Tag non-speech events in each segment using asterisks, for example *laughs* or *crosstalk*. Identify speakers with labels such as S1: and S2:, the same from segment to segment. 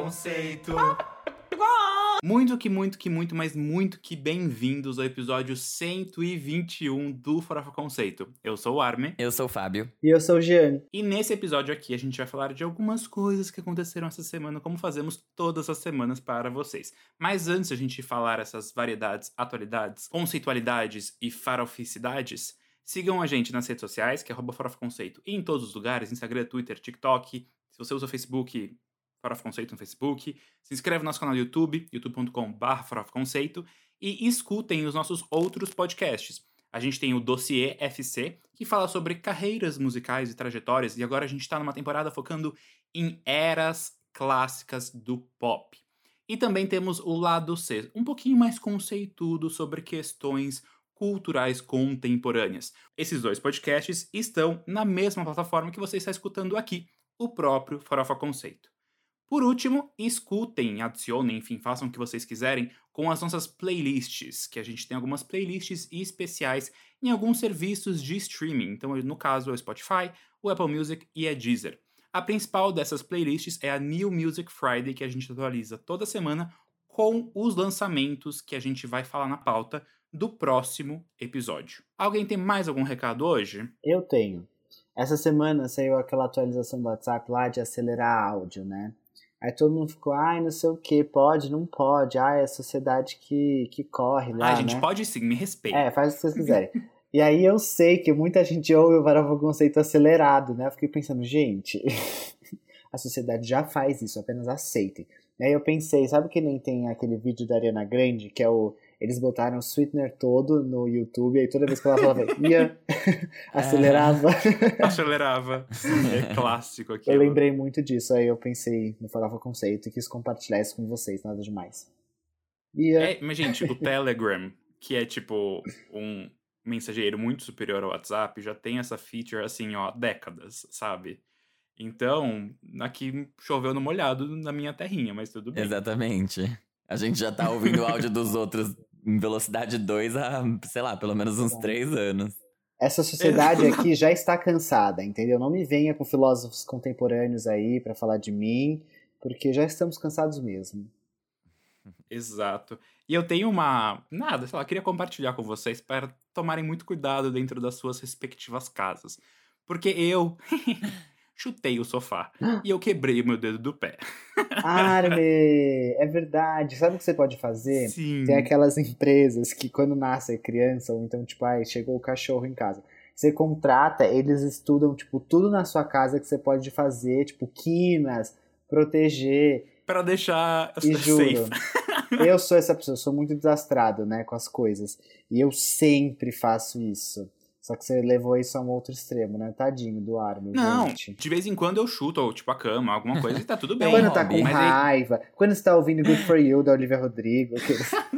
S1: Conceito. Muito que muito que muito, mas muito que bem-vindos ao episódio 121 do Farofa Conceito. Eu sou o Armin.
S2: Eu sou o Fábio.
S3: E eu sou o Gianni.
S1: E nesse episódio aqui a gente vai falar de algumas coisas que aconteceram essa semana, como fazemos todas as semanas para vocês. Mas antes de a gente falar essas variedades, atualidades, conceitualidades e faroficidades, sigam a gente nas redes sociais, que é Farofa Conceito, e em todos os lugares, Instagram, Twitter, TikTok. Se você usa o Facebook, Farofa Conceito no Facebook. Se inscreve no nosso canal do YouTube, youtube.com.br Conceito. E escutem os nossos outros podcasts. A gente tem o Dossiê FC, que fala sobre carreiras musicais e trajetórias, e agora a gente está numa temporada focando em eras clássicas do pop. E também temos o Lado C, um pouquinho mais conceituado sobre questões culturais contemporâneas. Esses dois podcasts estão na mesma plataforma que você está escutando aqui, o próprio Farofa Conceito. Por último, escutem, adicionem, enfim, façam o que vocês quiserem com as nossas playlists, que a gente tem algumas playlists especiais em alguns serviços de streaming. Então, no caso, é o Spotify, o Apple Music e a Deezer. A principal dessas playlists é a New Music Friday, que a gente atualiza toda semana com os lançamentos que a gente vai falar na pauta do próximo episódio. Alguém tem mais algum recado hoje?
S3: Eu tenho. Essa semana saiu aquela atualização do WhatsApp lá de acelerar áudio, né? Aí todo mundo ficou, ai, não sei o que, pode, não pode, ai, é a sociedade que, que corre lá,
S1: Ah, gente,
S3: né?
S1: pode sim, me respeita.
S3: É, faz o que vocês quiserem. e aí eu sei que muita gente ouve o Farofa Conceito acelerado, né? Eu fiquei pensando, gente, *laughs* a sociedade já faz isso, apenas aceitem. E aí eu pensei, sabe que nem tem aquele vídeo da Ariana Grande, que é o... Eles botaram o sweetener todo no YouTube, e aí toda vez que ela falava, ia, *laughs* *laughs* acelerava.
S1: Acelerava. *laughs* É clássico aqui.
S3: Eu lembrei muito disso, aí eu pensei no Farofa Conceito e quis compartilhar isso com vocês, nada demais. E é,
S1: É, mas, gente, o Telegram, que é tipo um mensageiro muito superior ao WhatsApp, já tem essa feature assim, ó, há décadas, sabe? Então, aqui choveu no molhado na minha terrinha, mas tudo bem.
S2: Exatamente. A gente já tá ouvindo o áudio dos outros em velocidade 2 há, sei lá, pelo menos uns
S3: Exato.
S2: três anos.
S3: essa sociedade aqui já está cansada, entendeu? Não me venha com filósofos contemporâneos aí pra falar de mim, porque já estamos cansados mesmo.
S1: Exato. E eu tenho uma. Nada, sei lá, queria compartilhar com vocês para tomarem muito cuidado dentro das suas respectivas casas. Porque eu *laughs* chutei o sofá *gasps* e eu quebrei o meu dedo do pé.
S3: Arme, *laughs* é verdade. Sabe o que você pode fazer?
S1: Sim.
S3: Tem aquelas empresas que quando nasce a criança, ou então, tipo, ai, chegou o cachorro em casa. Você contrata, eles estudam, tipo, tudo na sua casa que você pode fazer, tipo, quinas, proteger.
S1: Pra deixar
S3: E juro,
S1: safe. *laughs*
S3: eu sou *laughs* essa pessoa, eu sou muito desastrado, né, com as coisas. E eu sempre faço isso. Só que você levou isso a um outro extremo, né? Tadinho do Armin,
S1: Não,
S3: gente.
S1: de vez em quando eu chuto, ou, tipo, a cama, alguma *laughs* coisa, e tá tudo bem.
S3: Quando tá com.
S1: Mas aí-
S3: raiva, quando você tá ouvindo Good For You, da Olivia Rodrigo. *laughs*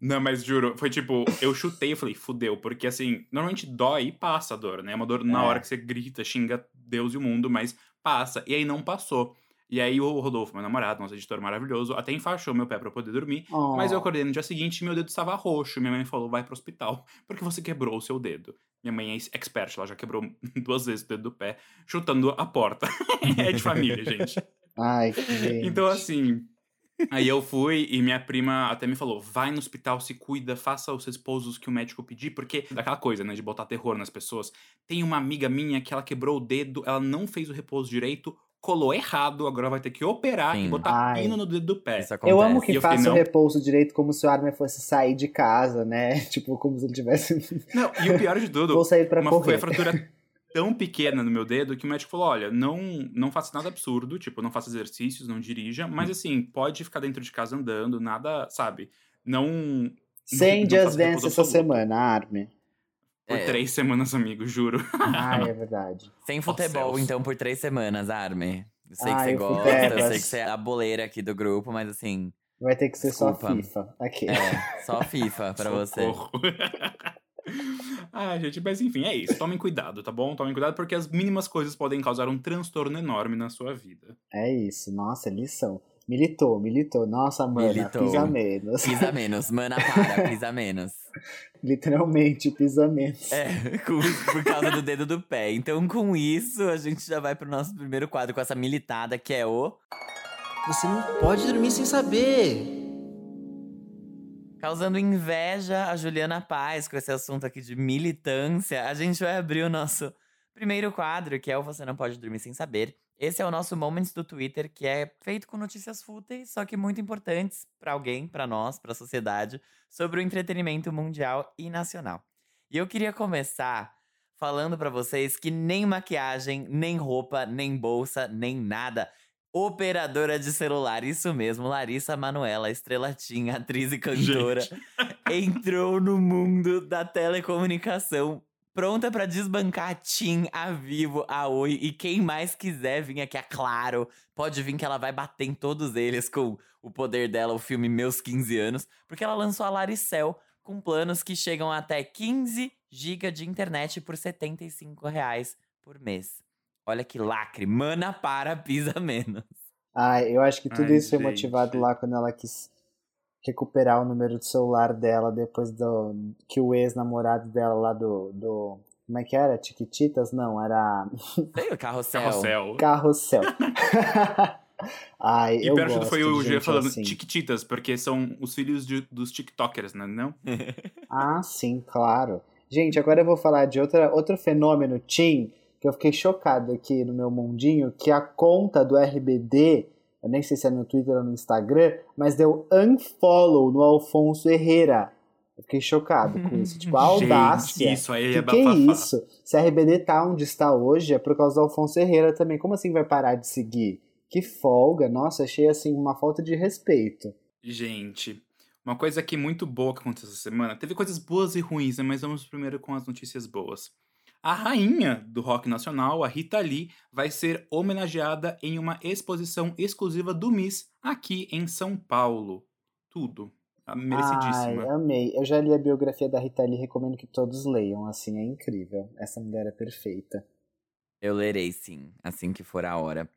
S1: Não, mas juro, foi tipo, eu chutei e falei, fudeu, porque assim, normalmente dói e passa a dor, né? É uma dor na
S3: É.
S1: hora que você grita, xinga Deus e o mundo, mas passa. E aí não passou. E aí o Rodolfo, meu namorado, nosso editor maravilhoso, até enfaixou meu pé pra eu poder dormir.
S3: Oh.
S1: Mas eu acordei no dia seguinte e meu dedo estava roxo. Minha mãe falou, vai pro hospital, *laughs* porque você quebrou o seu dedo. Minha mãe é expert, ela já quebrou *laughs* duas vezes o dedo do pé, chutando a porta. *laughs* é de família, gente.
S3: Ai, que gente.
S1: Então, assim. Aí eu fui e minha prima até me falou: vai no hospital, se cuida, faça os repousos que o médico pedir, porque daquela coisa, né, de botar terror nas pessoas. Tem uma amiga minha que ela quebrou o dedo, ela não fez o repouso direito, colou errado, agora vai ter que operar e
S2: Sim.
S1: botar
S3: Ai.
S1: pino no dedo do pé.
S3: Eu amo
S1: E
S3: que faça o
S1: não.
S3: repouso direito como se o Armin fosse sair de casa, né? *laughs* Tipo, como se ele tivesse.
S1: Não, e o pior de tudo,
S3: Vou sair pra
S1: uma, foi
S3: correr.
S1: a fratura *laughs* tão pequena no meu dedo que o médico falou: olha, não, não faça nada absurdo, tipo, não faça exercícios, não dirija, mas assim, pode ficar dentro de casa andando, nada, sabe? Não.
S3: Sem Just Dance essa semana, Armin.
S1: Por
S2: É.
S1: três semanas, amigo, juro.
S3: Ai, é *laughs* verdade.
S2: Sem futebol,
S1: céus.
S2: então, por três semanas, Arme. Eu sei que
S3: Ai,
S2: você gosta, eu sei que você é a boleira aqui do grupo, mas assim,
S3: Vai ter que ser só
S2: Desculpa.
S3: FIFA. Aqui.
S2: é, só FIFA pra *laughs* você.
S1: Socorro. *laughs* ah, gente, mas enfim, é isso. Tomem cuidado, tá bom? Tomem cuidado porque as mínimas coisas podem causar um transtorno enorme na sua vida.
S3: É isso. Nossa, lição. Militou, militou. Nossa, mana,
S2: Militou.
S3: pisa menos.
S2: Pisa *laughs* menos, mana para, pisa menos.
S3: Literalmente, pisamentos.
S2: É, com- por causa do dedo do pé. Então, com isso, a gente já vai pro nosso primeiro quadro com essa militada, que é o.
S4: Você não pode dormir sem saber.
S2: Causando inveja a Juliana Paz com esse assunto aqui de militância, a gente vai abrir o nosso primeiro quadro, que é o Você Não Pode Dormir Sem Saber. Esse é o nosso Moments do Twitter, que é feito com notícias fúteis, só que muito importantes pra alguém, pra nós, pra sociedade, sobre o entretenimento mundial e nacional. E eu queria começar falando pra vocês que nem maquiagem, nem roupa, nem bolsa, nem nada. Operadora de celular, isso mesmo, Larissa Manuela, estrelatinha, atriz e cantora,
S1: Gente. *laughs*
S2: entrou no mundo da telecomunicação, pronta pra desbancar a TIM, a Vivo, a Oi e quem mais quiser vir aqui, a Claro, pode vir que ela vai bater em todos eles com o poder dela, o filme Meus 15 Anos, porque ela lançou a Laricel com planos que chegam até 15 GB de internet por 75 reais por mês. Olha que lacre, mana para, pisa menos.
S3: Ai, eu acho que tudo
S1: Ai,
S3: isso foi
S1: gente.
S3: motivado lá quando ela quis recuperar o número do celular dela depois do que o ex-namorado dela lá do, do. Como é que era? Tiquititas? Não, era *laughs*
S2: o carrossel.
S1: Carrossel.
S3: Carrossel. *laughs* Ai,
S1: E
S3: eu
S1: pior que
S3: gosto
S1: foi o G falando
S3: assim.
S1: Chiquititas, porque são os filhos de- dos TikTokers, né? Não? *laughs*
S3: Ah, sim, claro. Gente, agora eu vou falar de outra, outro fenômeno Tim, que eu fiquei chocado aqui no meu mundinho, que a conta do RBD, eu nem sei se é no Twitter ou no Instagram, mas deu unfollow no Alfonso Herrera. Eu fiquei chocado com isso. Tipo, a *laughs* audácia.
S1: Gente, isso aí é
S3: que, que é isso? Se a RBD tá onde está hoje, é por causa do Alfonso Herrera também. Como assim vai parar de seguir? Que folga. Nossa, achei assim uma falta de respeito.
S1: Gente, uma coisa aqui muito boa que aconteceu essa semana. Teve coisas boas e ruins, né? Mas vamos primeiro com as notícias boas. A rainha do rock nacional, a Rita Lee, vai ser homenageada em uma exposição exclusiva do Miss aqui em São Paulo. Tudo. Ah, Merecidíssima.
S3: Ai, amei. Eu já li a biografia da Rita Lee, recomendo que todos leiam, assim, é incrível. Essa mulher é perfeita.
S2: Eu lerei sim, assim que for a hora.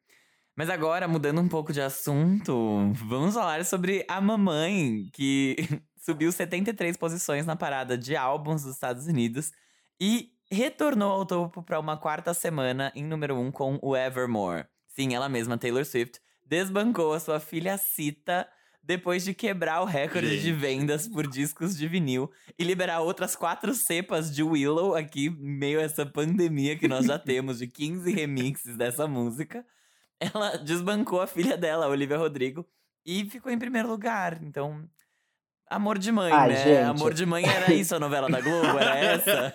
S2: Mas agora, mudando um pouco de assunto, vamos falar sobre a mamãe, que *laughs* subiu 73 posições na parada de álbuns dos Estados Unidos e retornou ao topo para uma quarta semana em número 1 um com o Evermore. Sim, ela mesma, Taylor Swift, desbancou a sua filha Cita depois de quebrar o recorde de
S1: Gente.
S2: vendas por discos de vinil e liberar outras quatro cepas de Willow aqui, meio essa pandemia que nós já *laughs* temos de 15 remixes dessa música. Ela desbancou a filha dela, Olivia Rodrigo, e ficou em primeiro lugar. Então, amor de mãe,
S3: Ai,
S2: né?
S3: gente.
S2: Amor de mãe era isso a novela da Globo? Era *laughs* essa?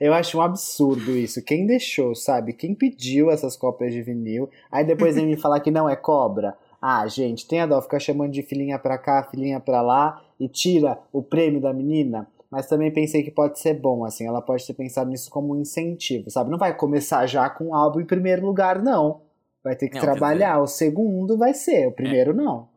S3: Eu acho um absurdo isso. Quem deixou, sabe? Quem pediu essas cópias de vinil? Aí depois vem me falar que não é cobra. Ah, gente, tem a dó ficar chamando de filhinha pra cá, filhinha pra lá e tira o prêmio da menina. Mas também pensei que pode ser bom, assim. Ela pode ter pensado nisso como um incentivo, sabe? Não vai começar já com o álbum em primeiro lugar, não. Vai ter que
S2: Não,
S3: trabalhar. O segundo vai ser, o primeiro não.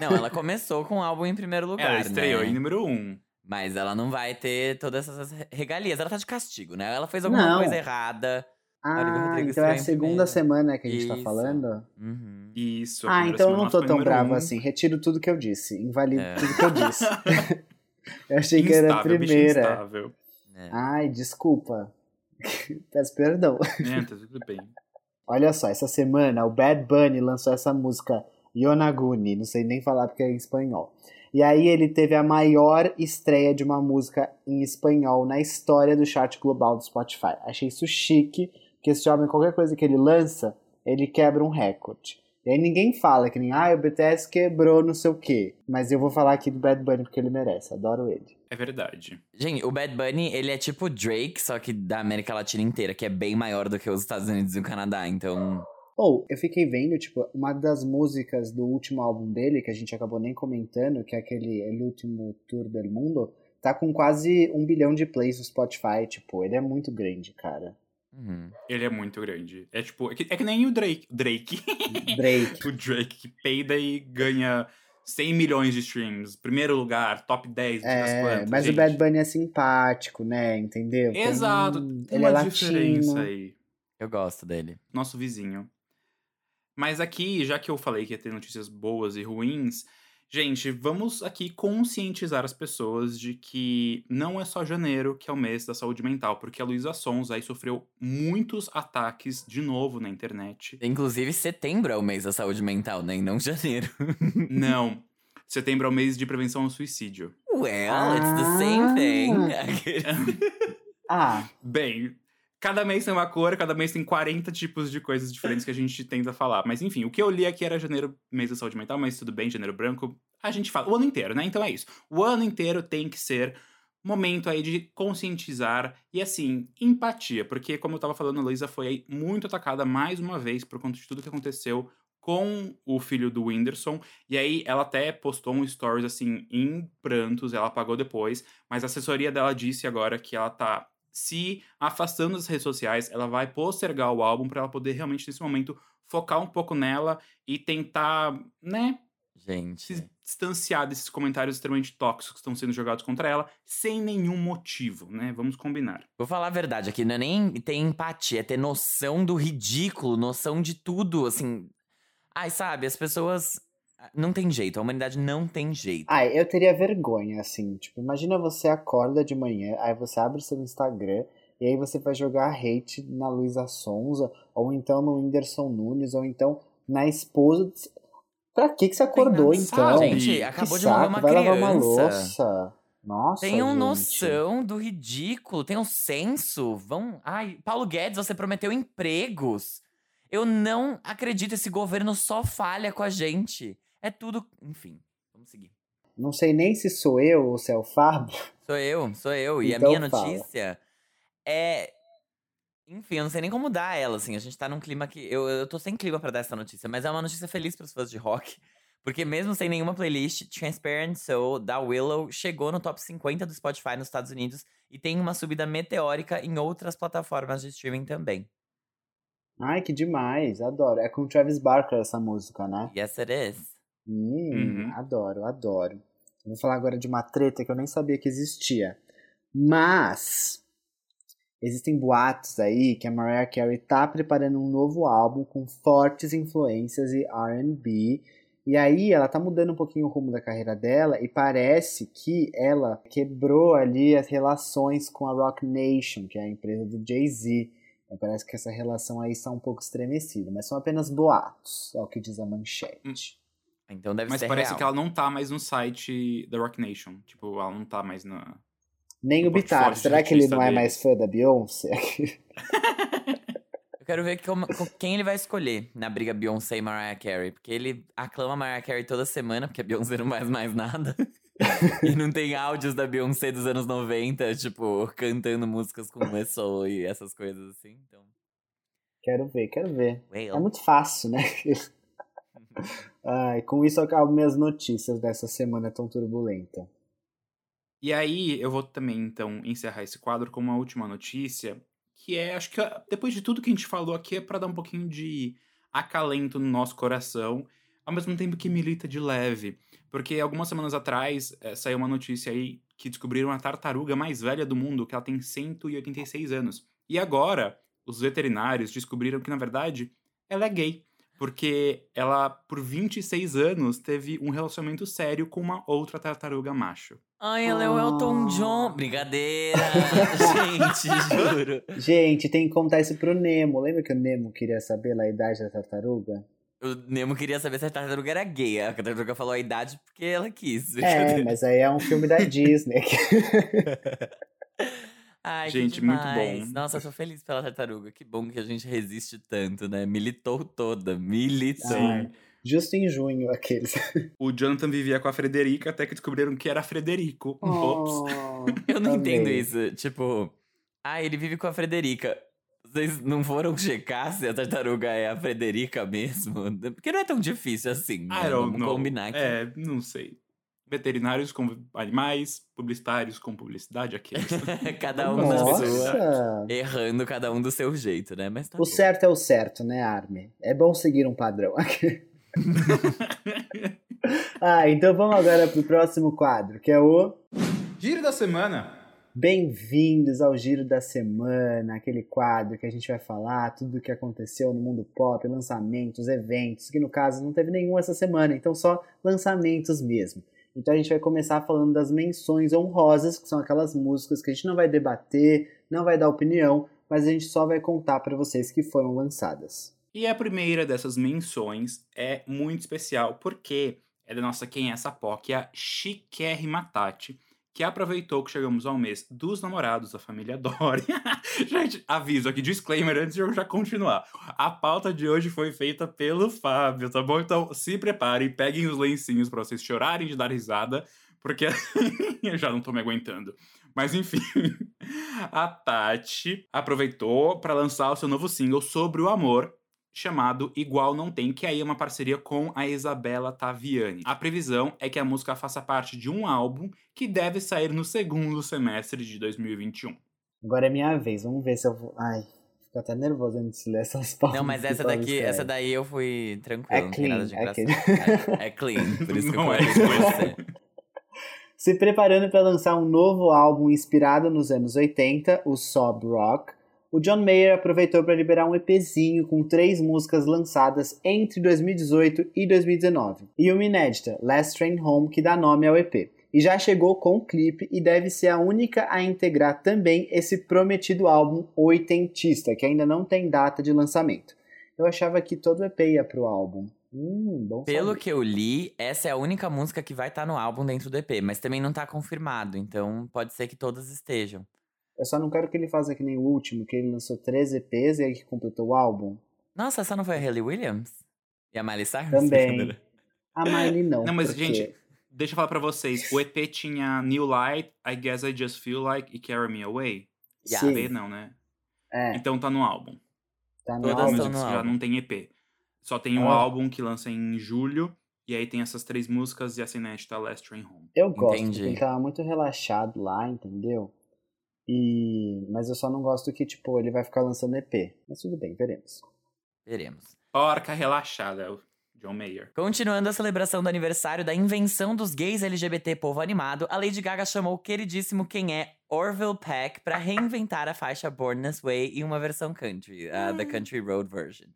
S2: Não, ela começou com o álbum em primeiro lugar,
S1: Ela estreou
S2: né?
S1: em número 1. Um.
S2: Mas ela não vai ter todas essas regalias. Ela tá de castigo, né? Ela fez alguma
S3: Não.
S2: coisa errada.
S3: Ah, então é a segunda
S2: primeiro.
S3: semana que a gente tá
S2: Isso.
S3: falando?
S2: Uhum.
S1: Isso.
S3: Ah, então eu não tô tão bravo
S1: um.
S3: assim. Retiro tudo que eu disse. Invalido
S2: É.
S3: tudo que eu disse. *laughs* eu achei que era a
S1: Instável,
S3: primeira.
S1: instável.
S2: É.
S3: Ai, desculpa. *laughs* Peço perdão.
S1: É, tá tudo bem.
S3: Olha só, essa semana o Bad Bunny lançou essa música Yonaguni, não sei nem falar porque é em espanhol. E aí ele teve a maior estreia de uma música em espanhol na história do chart global do Spotify. Achei isso chique, porque esse homem, qualquer coisa que ele lança, ele quebra um recorde. E aí ninguém fala que nem, ah, o BTS quebrou não sei o quê. Mas eu vou falar aqui do Bad Bunny porque ele merece, adoro ele.
S1: É verdade.
S2: Gente, o Bad Bunny, ele é tipo o Drake, só que da América Latina inteira, que é bem maior do que os Estados Unidos e o Canadá. Então,
S3: Ou, eu fiquei vendo, tipo, uma das músicas do último álbum dele, que a gente acabou nem comentando, que é aquele El Último Tour del Mundo, tá com quase um bilhão de plays no Spotify, tipo, ele é muito grande, cara.
S2: uhum.
S1: Ele é muito grande. É tipo, é que, é que nem o Drake. Drake. *laughs*
S3: Drake.
S1: o Drake que peida e ganha 100 milhões de streams. Primeiro lugar, top 10 das
S3: É,
S1: quantas.
S3: mas
S1: gente.
S3: o Bad Bunny é simpático, né? Entendeu? Tem-
S1: Exato. Tem
S3: ele é
S1: uma
S3: latino.
S1: diferença aí.
S2: eu gosto dele.
S1: Nosso vizinho. Mas aqui, já que eu falei que ia ter notícias boas e ruins, Gente, vamos aqui conscientizar as pessoas de que não é só janeiro que é o mês da saúde mental, porque a Luísa Sons aí sofreu muitos ataques de novo na internet.
S2: Inclusive, setembro é o mês da saúde mental, né? E não janeiro. *laughs*
S1: Não. Setembro é o mês de prevenção ao suicídio.
S2: well, it's the same thing.
S3: Ah,
S1: Bem, cada mês tem uma cor, cada mês tem 40 tipos de coisas diferentes que a gente tenta falar. Mas enfim, o que eu li aqui era janeiro, mês da saúde mental, mas tudo bem, janeiro branco. A gente fala o ano inteiro, né? Então é isso. O ano inteiro tem que ser momento aí de conscientizar e assim, empatia, porque como eu tava falando, a Luísa foi muito atacada mais uma vez por conta de tudo que aconteceu com o filho do Whindersson, e aí ela até postou um stories assim em prantos, ela apagou depois, mas a assessoria dela disse agora que ela tá se afastando das redes sociais, ela vai postergar o álbum pra ela poder realmente nesse momento focar um pouco nela e tentar, né,
S2: Gente.
S1: se distanciar desses comentários extremamente tóxicos que estão sendo jogados contra ela, sem nenhum motivo, né? Vamos combinar.
S2: Vou falar a verdade aqui, não é nem ter empatia, é ter noção do ridículo, noção de tudo, assim. Ai, sabe, as pessoas. Não tem jeito, a humanidade não tem jeito.
S3: ai, eu teria vergonha, assim. Tipo, imagina você acorda de manhã, aí você abre seu Instagram e aí você vai jogar hate na Luísa Sonza, ou então no Whindersson Nunes, ou então na esposa. de- Pra que que você acordou, então?
S1: sabe?
S2: Gente,
S3: Que
S2: acabou de
S3: saco,
S2: morrer uma
S3: vai lavar uma
S2: criança.
S3: louça. Nossa,
S2: Tenham
S3: gente.
S2: noção do ridículo, tenham senso. Vão. Ai, Paulo Guedes, você prometeu empregos. Eu não acredito, esse governo só falha com a gente. É tudo. Enfim, vamos seguir.
S3: Não sei nem se sou eu ou se é o Fábio.
S2: Sou eu, sou eu. E
S3: Então
S2: a minha
S3: fala.
S2: notícia é. Enfim, eu não sei nem como dar ela, assim. A gente tá num clima que. Eu, eu tô sem clima pra dar essa notícia, mas é uma notícia feliz pros fãs de rock. Porque mesmo sem nenhuma playlist, Transparent Soul, da Willow, chegou no top 50 do Spotify nos Estados Unidos e tem uma subida meteórica em outras plataformas de streaming também.
S3: Ai, que demais, adoro. É com Travis Barker essa música, né?
S2: Yes, it is.
S3: Hum,
S1: Uhum.
S3: adoro, adoro. Vou falar agora de uma treta que eu nem sabia que existia. Mas existem boatos aí que a Mariah Carey tá preparando um novo álbum com fortes influências de R&B. E aí ela tá mudando um pouquinho o rumo da carreira dela e parece que ela quebrou ali as relações com a Rock Nation, que é a empresa do Jay-Z. Então, Parece que essa relação aí está um pouco estremecida, mas são apenas boatos, é o que diz a manchete.
S2: Então deve
S1: Mas
S2: ser
S1: parece
S2: real.
S1: que ela não tá mais no site da Rock Nation. Tipo, ela não tá mais na.
S3: Nem o Bitar, será que ele não é mais fã da Beyoncé? *laughs*
S2: Eu quero ver como- com quem ele vai escolher na briga Beyoncé e Mariah Carey. Porque ele aclama Mariah Carey toda semana, porque a Beyoncé não faz mais nada. *laughs* e não tem áudios da Beyoncé dos anos 90, tipo, cantando músicas com Whistle e essas coisas assim. Então,
S3: quero ver, quero ver.
S2: well.
S3: É muito fácil, né? *laughs* Ai, com isso acabam minhas notícias dessa semana tão turbulenta.
S1: E aí, eu vou também, então, encerrar esse quadro com uma última notícia, que é, acho que depois de tudo que a gente falou aqui, é pra dar um pouquinho de acalento no nosso coração, ao mesmo tempo que milita de leve. Porque algumas semanas atrás eh, saiu uma notícia aí que descobriram a tartaruga mais velha do mundo, que ela tem 186 anos. E agora, os veterinários descobriram que, na verdade, ela é gay. Porque ela, por 26 anos, teve um relacionamento sério com uma outra tartaruga macho.
S2: Ai, ela é o Elton John. Brincadeira. *laughs* Gente, juro.
S3: Gente, tem que contar isso pro Nemo. Lembra que o Nemo queria saber lá a idade da tartaruga?
S2: O Nemo queria saber se a tartaruga era gay. A tartaruga falou a idade porque ela quis.
S3: É, mas aí é um filme da *laughs* Disney. *laughs*
S2: Ai,
S1: Gente,
S2: que
S1: muito bom.
S2: Nossa, eu tô feliz pela tartaruga. Que bom que a gente resiste tanto, né? Militou toda. Militou.
S3: Ai, Justo em junho, aqueles. *laughs*
S1: O Jonathan vivia com a Frederica até que descobriram que era Frederico. Ops.
S3: Oh,
S2: Eu não
S3: amei.
S2: entendo isso. Tipo, ah, ele vive com a Frederica. Vocês não foram checar se a tartaruga é a Frederica mesmo? Porque não é tão difícil assim. Né?
S1: I don't
S2: Vamos
S1: know.
S2: combinar que.
S1: É, não sei. Veterinários com animais, publicitários com publicidade, aqueles. *laughs*
S2: cada um.
S3: Nossa!
S2: Errando cada um do seu jeito, né? Mas tá
S3: O
S2: bom.
S3: certo é o certo, né, Armin? É bom seguir um padrão. *laughs* ah, então vamos agora pro próximo quadro, que é o.
S1: Giro da semana.
S3: Bem-vindos ao Giro da Semana, aquele quadro que a gente vai falar tudo o que aconteceu no mundo pop, lançamentos, eventos, que no caso não teve nenhum essa semana, então só lançamentos mesmo. Então a gente vai começar falando das menções honrosas, que são aquelas músicas que a gente não vai debater, não vai dar opinião, mas a gente só vai contar para vocês que foram lançadas.
S1: E a primeira dessas menções é muito especial porque é da nossa Quem é essa POC, a Chiquérrima Tati, que aproveitou que chegamos ao mês dos namorados da família Dory. *laughs* Gente, aviso aqui, disclaimer antes de eu já continuar. A pauta de hoje foi feita pelo Fábio, tá bom? Então se preparem, peguem os lencinhos para vocês chorarem de dar risada, porque *laughs* eu já não tô me aguentando. Mas enfim, *laughs* a Tati aproveitou para lançar o seu novo single sobre o amor, chamado Igual Não Tem, que aí é uma parceria com a Isabela Taviani. A previsão é que a música faça parte de um álbum que deve sair no segundo semestre de 2021.
S3: Agora é minha vez, vamos ver se eu vou. Ai, fico até nervoso antes de ler essas palavras.
S2: Não, mas essa daqui, essa daí eu fui tranquilo.
S3: É
S2: não tem nada
S3: clean,
S2: de
S3: é
S2: engraçado. É, é clean, por isso que eu
S1: Não é.
S3: Se preparando para lançar um novo álbum inspirado nos anos 80, o Sob Rock, o John Mayer aproveitou para liberar um EPzinho com três músicas lançadas entre 2018 e 2019, e uma inédita, Last Train Home, que dá nome ao EP. E já chegou com o clipe e deve ser a única a integrar também esse prometido álbum oitentista, que ainda não tem data de lançamento. Eu achava que todo EP ia pro álbum. Hum, bom
S2: Pelo
S3: saber.
S2: que eu li, essa é a única música que vai estar no álbum dentro do EP, mas também não tá confirmado, então pode ser que todas estejam.
S3: Eu só não quero que ele faça que nem o último, que ele lançou 13 EPs e aí que completou o álbum.
S2: Nossa, essa não foi a Hayley Williams? E a Miley Cyrus?
S3: Também. A Miley não.
S1: Não, mas,
S3: porque-
S1: gente, deixa eu falar pra vocês. O EP tinha New Light, I Guess I Just Feel Like e Carry Me Away.
S2: Yeah.
S3: Sim,
S1: EP não, né?
S3: é,
S1: Então tá no álbum.
S3: tá no
S2: todas
S1: Todas as
S3: álbum.
S1: músicas já
S2: álbum.
S1: não tem EP. Só tem o
S3: Ah.
S1: álbum que lança em julho. E aí tem essas três músicas e essa inédita Last Train Home.
S3: Eu gosto,
S2: Entendi.
S3: porque ele tava muito relaxado lá, entendeu? E... Mas eu só não gosto que, tipo, ele vai ficar lançando EP. Mas tudo bem, veremos.
S2: Veremos.
S1: Orca relaxada, é o John Mayer.
S2: Continuando a celebração do aniversário da invenção dos gays LGBT povo animado, a Lady Gaga chamou o queridíssimo quem é Orville Peck para reinventar a faixa Born This Way em uma versão country, a The Country Road Version.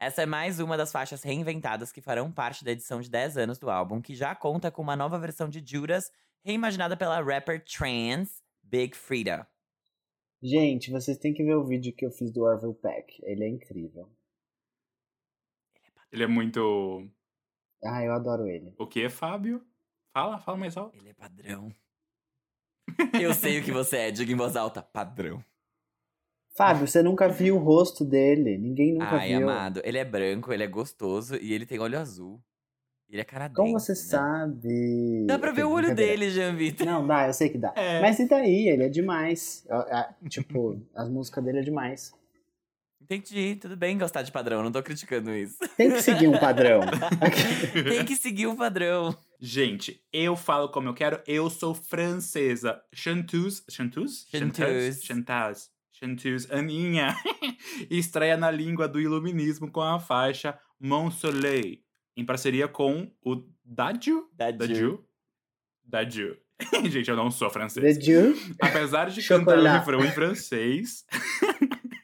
S2: Essa é mais uma das faixas reinventadas que farão parte da edição de 10 anos do álbum, que já conta com uma nova versão de Judas, reimaginada pela rapper trans Big Frida.
S3: Gente, vocês têm que ver o vídeo que eu fiz do Orville Peck. Ele é incrível.
S1: Ele é muito.
S3: Ah, eu adoro ele.
S1: O que, Fábio? Fala, fala mais alto.
S2: Ele é padrão. *laughs* Eu sei o que você é, diga em voz alta, padrão.
S3: Fábio, você nunca viu o rosto dele. Ninguém nunca
S2: Ai,
S3: viu.
S2: amado. Ele é branco, ele é gostoso e ele tem olho azul. Ele é canadense.
S3: Como você
S2: né?
S3: sabe?
S2: Dá pra ver o olho dele, Jean Vitor.
S3: Não, dá, eu sei que dá. *laughs*
S1: É.
S3: Mas e daí? Ele é demais. Tipo, as músicas dele é demais.
S2: Entendi, tudo bem gostar de padrão, não tô criticando isso.
S3: Tem que seguir um padrão. *laughs*
S2: Tem que seguir o padrão.
S1: Gente, eu falo como eu quero, eu sou francesa. Chanteuse. Chanteuse?
S2: Chanteuse.
S1: Chanteuse. Chanteuse. Aninha. *laughs* Estreia na língua do iluminismo com a faixa Mon Soleil. Em parceria com o Dadju?
S2: Dadju.
S1: Dadju. *laughs* Gente, eu não sou francês.
S3: Jew? *laughs*
S1: Apesar de cantar o refrão em francês,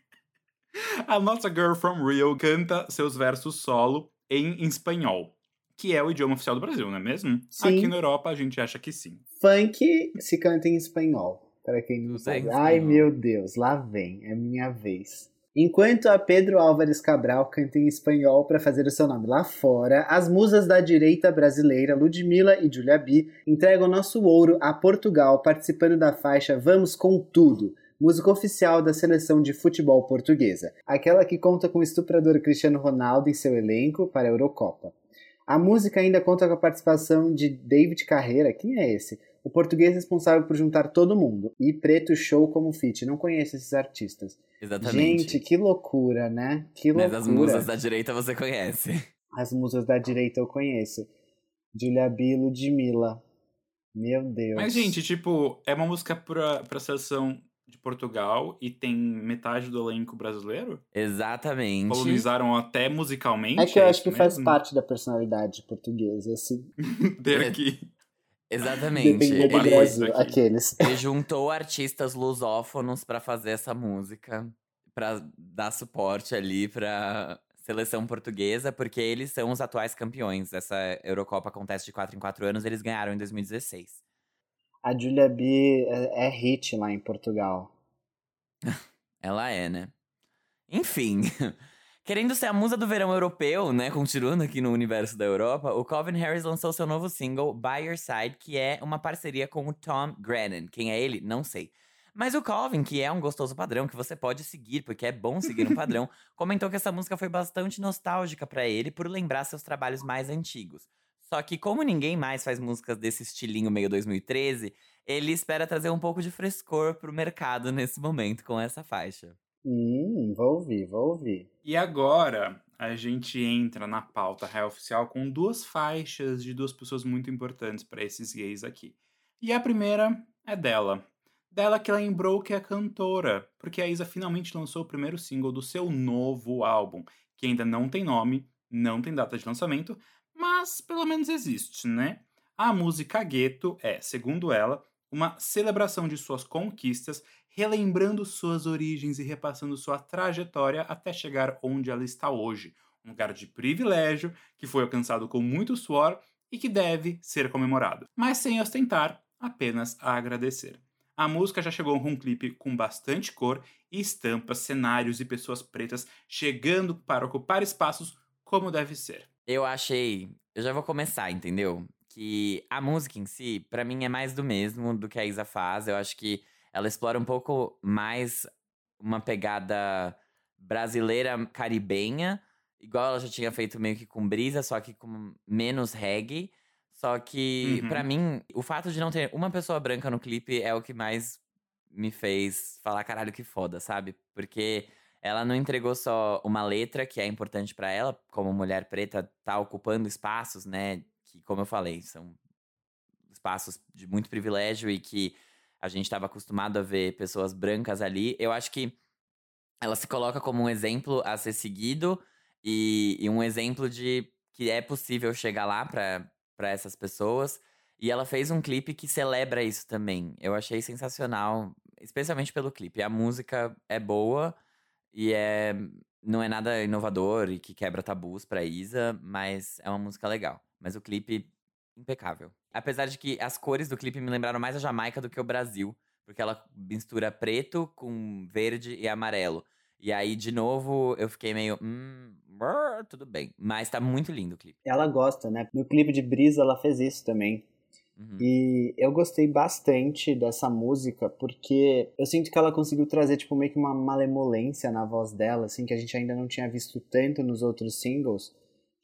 S1: *laughs* a nossa Girl from Rio canta seus versos solo em espanhol, que é o idioma oficial do Brasil, não é mesmo?
S3: Sim.
S1: Aqui na Europa a gente acha que sim.
S3: Funk se canta em espanhol. Para quem não sabe. Ai, meu Deus, lá vem, é minha vez. Enquanto a Pedro Álvares Cabral canta em espanhol para fazer o seu nome lá fora, as musas da direita brasileira Ludmilla e Julia B entregam nosso ouro a Portugal participando da faixa Vamos com Tudo, música oficial da seleção de futebol portuguesa, aquela que conta com o estuprador Cristiano Ronaldo em seu elenco para a Eurocopa. A música ainda conta com a participação de David Carreira, quem é esse? O português responsável por juntar todo mundo, e Preto Show como feat. Não conheço esses artistas.
S2: Exatamente.
S3: Gente, que loucura, né? Que
S2: Mas
S3: loucura.
S2: as musas da direita você conhece.
S3: As musas da direita eu conheço. Julia B e Ludmilla. Meu Deus.
S1: Mas, gente, tipo, é uma música pra, pra seleção de Portugal e tem metade do elenco brasileiro?
S2: Exatamente.
S1: Colonizaram até musicalmente?
S3: É que eu acho
S1: isso
S3: que faz
S1: mesmo?
S3: parte da personalidade portuguesa, assim. *laughs*
S1: Ter aqui.
S2: Exatamente.
S1: Ele-
S3: Brasil, *laughs* aqueles.
S2: ele juntou artistas lusófonos pra fazer essa música, pra dar suporte ali pra seleção portuguesa, porque eles são os atuais campeões. Essa Eurocopa acontece de 4 em 4 anos, eles ganharam em 2016.
S3: A Julia B é, é hit lá em Portugal. *laughs*
S2: Ela é, né? Enfim, querendo ser a musa do verão europeu, né? Continuando aqui no universo da Europa, o Calvin Harris lançou seu novo single, By Your Side, que é uma parceria com o Tom Grennan. Quem é ele? Não sei. Mas o Calvin, que é um gostoso padrão, que você pode seguir, porque é bom seguir um *laughs* padrão, comentou que essa música foi bastante nostálgica pra ele por lembrar seus trabalhos mais antigos. Só que, como ninguém mais faz músicas desse estilinho meio 2013, ele espera trazer um pouco de frescor pro mercado nesse momento com essa faixa.
S3: Hum, vou ouvir, vou ouvir.
S1: E agora a gente entra na pauta real oficial com duas faixas de duas pessoas muito importantes para esses gays aqui. E a primeira é dela. Dela que lembrou que é cantora, porque a Isa finalmente lançou o primeiro single do seu novo álbum, que ainda não tem nome, não tem data de lançamento, mas pelo menos existe, né? A música Gueto é, segundo ela, uma celebração de suas conquistas, relembrando suas origens e repassando sua trajetória até chegar onde ela está hoje. Um lugar de privilégio que foi alcançado com muito suor e que deve ser comemorado, mas sem ostentar, apenas a agradecer. A música já chegou com um clipe com bastante cor e estampas, cenários e pessoas pretas chegando para ocupar espaços como deve ser.
S2: Eu achei. Eu já vou começar, entendeu? Que a música em si, pra mim, é mais do mesmo do que a Isa faz. Eu acho que ela explora um pouco mais uma pegada brasileira caribenha, igual ela já tinha feito meio que com brisa, só que com menos reggae. Só que,
S1: Uhum.
S2: pra mim, o fato de não ter uma pessoa branca no clipe é o que mais me fez falar caralho que foda, sabe? Porque ela não entregou só uma letra que é importante pra ela, como mulher preta tá ocupando espaços, né? Que, como eu falei, são espaços de muito privilégio e que a gente estava acostumado a ver pessoas brancas ali. Eu acho que ela se coloca como um exemplo a ser seguido e, e um exemplo de que é possível chegar lá para essas pessoas. E ela fez um clipe que celebra isso também. Eu achei sensacional, especialmente pelo clipe. A música é boa e é não é nada inovador e que quebra tabus pra Isa, mas é uma música legal. Mas o clipe impecável. Apesar de que as cores do clipe me lembraram mais a Jamaica do que o Brasil, porque ela mistura preto com verde e amarelo. E aí, de novo, eu fiquei meio. Hum, brr, tudo bem. Mas tá muito lindo o clipe.
S3: Ela gosta, né? No clipe de Brisa ela fez isso também.
S2: Uhum.
S3: E eu gostei bastante dessa música porque eu sinto que ela conseguiu trazer tipo meio que uma malemolência na voz dela, assim, que a gente ainda não tinha visto tanto nos outros singles,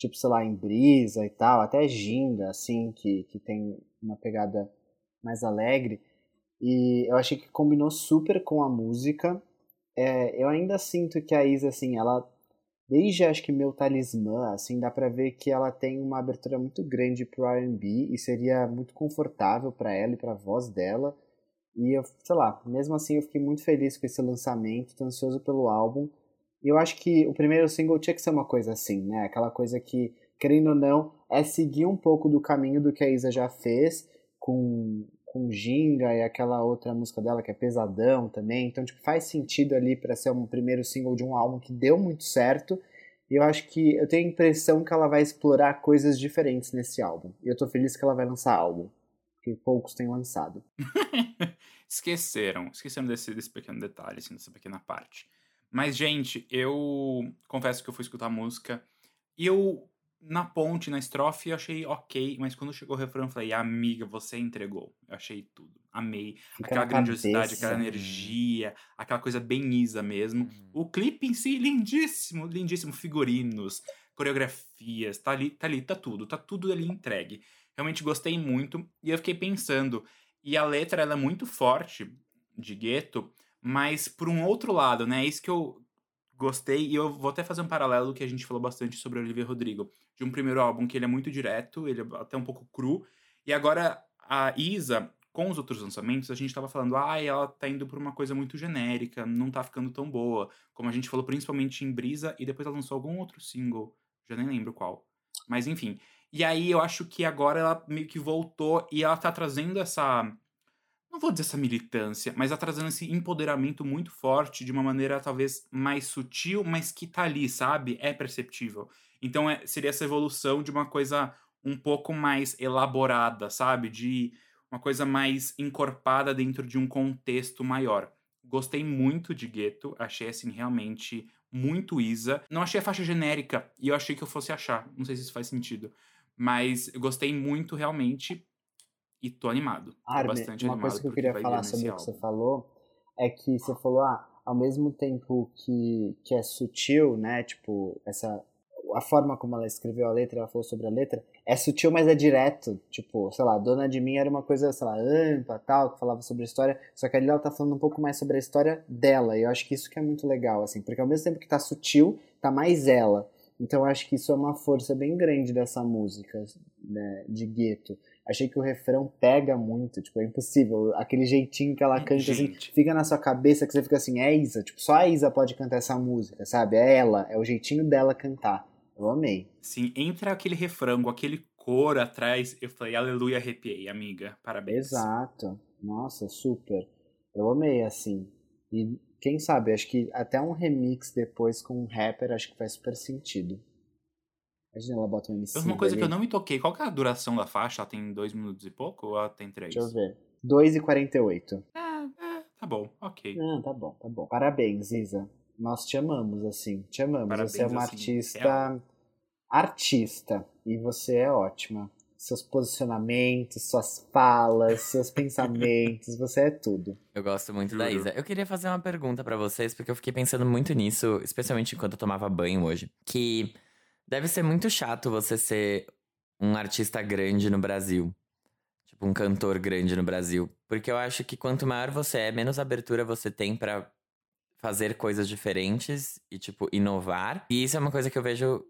S3: tipo, sei lá, em Brisa e tal, até Ginga, assim, que, que tem uma pegada mais alegre. E eu achei que combinou super com a música. É, eu ainda sinto que a Isa, assim, ela desde acho que meu talismã, assim, dá pra ver que ela tem uma abertura muito grande pro R&B e seria muito confortável pra ela e pra voz dela. E eu, sei lá, mesmo assim eu fiquei muito feliz com esse lançamento, tô ansioso pelo álbum. Eu acho que o primeiro single tinha que ser uma coisa assim, né? Aquela coisa que, querendo ou não, é seguir um pouco do caminho do que a Isa já fez com com Ginga e aquela outra música dela que é Pesadão também. Então, tipo, faz sentido ali para ser um primeiro single de um álbum que deu muito certo. E eu acho que eu tenho a impressão que ela vai explorar coisas diferentes nesse álbum. E eu tô feliz que ela vai lançar álbum, porque poucos têm lançado. *laughs*
S1: esqueceram, esqueceram desse, desse pequeno detalhe, assim, dessa pequena parte. Mas, gente, eu confesso que eu fui escutar a música e eu, na ponte, na estrofe, eu achei ok, mas quando chegou o refrão, eu falei, amiga, você entregou. Eu achei tudo. Amei.
S3: Fica
S1: aquela grandiosidade,
S3: cabeça.
S1: aquela energia, aquela coisa bem Isa mesmo.
S2: Uhum.
S1: O clipe em si, lindíssimo, lindíssimo. Figurinos, coreografias, tá ali, tá ali, tá tudo, tá tudo ali entregue. Realmente gostei muito. E eu fiquei pensando, e a letra ela é muito forte de gueto, mas por um outro lado, né? É isso que eu gostei, e eu vou até fazer um paralelo que a gente falou bastante sobre o Olivia Rodrigo. De um primeiro álbum que ele é muito direto, ele é até um pouco cru. E agora a Isa, com os outros lançamentos, a gente tava falando, ah, ela tá indo por uma coisa muito genérica, não tá ficando tão boa. Como a gente falou principalmente em Brisa, e depois ela lançou algum outro single, já nem lembro qual. Mas enfim. E aí eu acho que agora ela meio que voltou e ela tá trazendo essa. Não vou dizer essa militância, mas ela trazendo esse empoderamento muito forte de uma maneira talvez mais sutil, mas que tá ali, sabe? É perceptível. Então é, seria essa evolução de uma coisa um pouco mais elaborada, sabe? De uma coisa mais encorpada dentro de um contexto maior. Gostei muito de Gueto, achei assim realmente muito Isa. Não achei a faixa genérica e eu achei que eu fosse achar. Não sei se isso faz sentido. Mas gostei muito realmente e tô animado. Tô
S3: Armin,
S1: bastante
S3: uma
S1: animado
S3: coisa que eu queria falar sobre o que você falou é que você falou, ah, ao mesmo tempo que, que é sutil, né? Tipo, essa. A forma como ela escreveu a letra, ela falou sobre a letra, é sutil, mas é direto. Tipo, sei lá, Dona de Mim era uma coisa, sei lá, ampla, tal, que falava sobre a história, só que ali ela tá falando um pouco mais sobre a história dela, e eu acho que isso que é muito legal, assim, porque ao mesmo tempo que tá sutil, tá mais ela. Então eu acho que isso é uma força bem grande dessa música, né, de gueto. Achei que o refrão pega muito, tipo, é impossível. Aquele jeitinho que ela canta, assim, fica na sua cabeça que você fica assim, é Isa, tipo, só a Isa pode cantar essa música, sabe? É ela, é o jeitinho dela cantar. Eu amei.
S1: Sim, entra aquele refrão, aquele cor atrás, eu falei, aleluia, arrepiei, amiga. Parabéns.
S3: Exato. Nossa, super. Eu amei, assim. E quem sabe, acho que até um remix depois com um rapper, acho que faz super sentido. Imagina ela bota um MC.
S1: Uma coisa que eu
S3: ali.
S1: não me toquei, qual que é a duração da faixa? Ela tem dois minutos e pouco ou ela tem três?
S3: Deixa eu ver. 2,48.
S1: É, é, tá bom, ok.
S3: Ah, tá bom, tá bom. Parabéns, Isa. Nós te amamos, assim. Te amamos.
S1: Parabéns,
S3: você é uma
S1: assim,
S3: artista.
S1: real.
S3: Artista. E você é ótima. Seus posicionamentos, suas falas, seus *laughs* pensamentos, você é tudo.
S2: Eu gosto muito da
S1: Juro.
S2: Isa. Eu queria fazer uma pergunta pra vocês, porque eu fiquei pensando muito nisso, especialmente enquanto eu tomava banho hoje. Que deve ser muito chato você ser um artista grande no Brasil. Tipo, um cantor grande no Brasil. Porque eu acho que quanto maior você é, menos abertura você tem pra fazer coisas diferentes e, tipo, inovar. E isso é uma coisa que eu vejo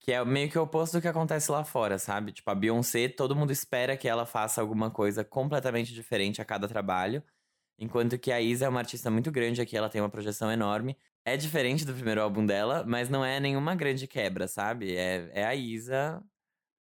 S2: que é meio que o oposto do que acontece lá fora, sabe? Tipo, a Beyoncé, todo mundo espera que ela faça alguma coisa completamente diferente a cada trabalho. Enquanto que a Isa é uma artista muito grande aqui, ela tem uma projeção enorme. É diferente do primeiro álbum dela, mas não é nenhuma grande quebra, sabe? É, é a Isa,